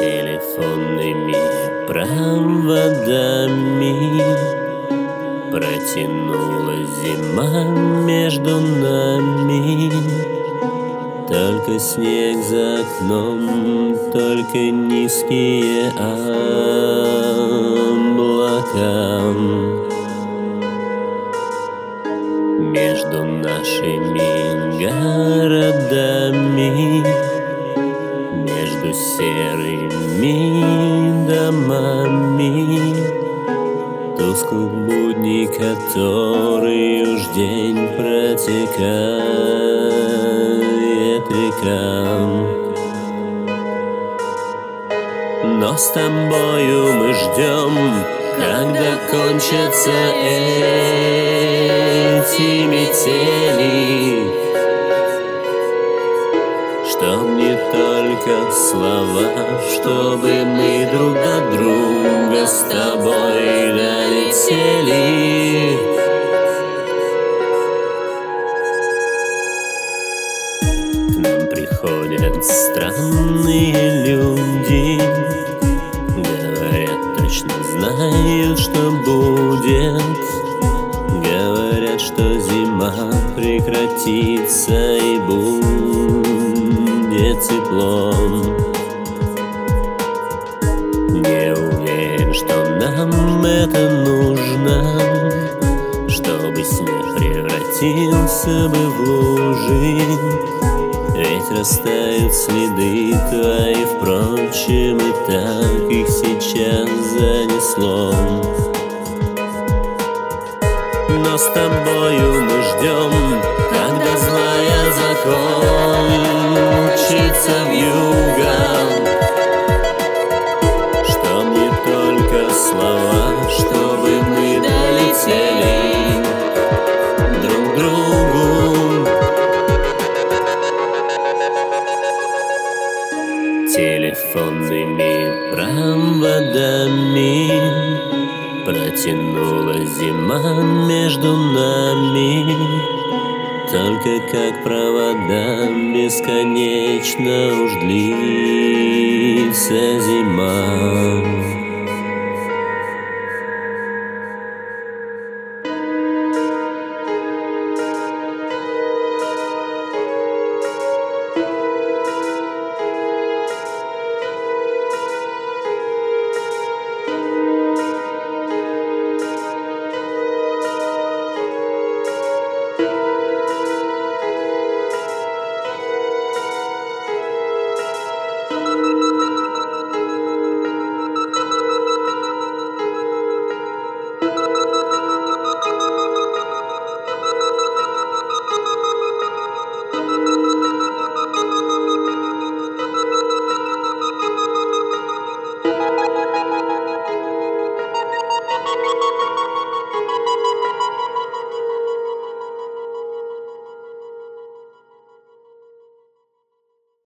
телефонными проводами. Протянула зима между нами. Только снег за окном, только низкие облака. Между нашими городами серыми домами Тусклых будней, который уж день протекает рекам. Но с тобою мы ждем, когда кончатся эти слова, чтобы мы друг до друга с тобой долетели. К нам приходят странные люди, Говорят, точно знают, что будет, Говорят, что зима прекратится и будет теплом. Превратился бы в лужи, Ведь растают следы твои, впрочем, и так их сейчас занесло. Но с тобою мы ждем, когда злая закончится в юга. Телефонными проводами Протянула зима между нами. Только как провода бесконечно уж длится зима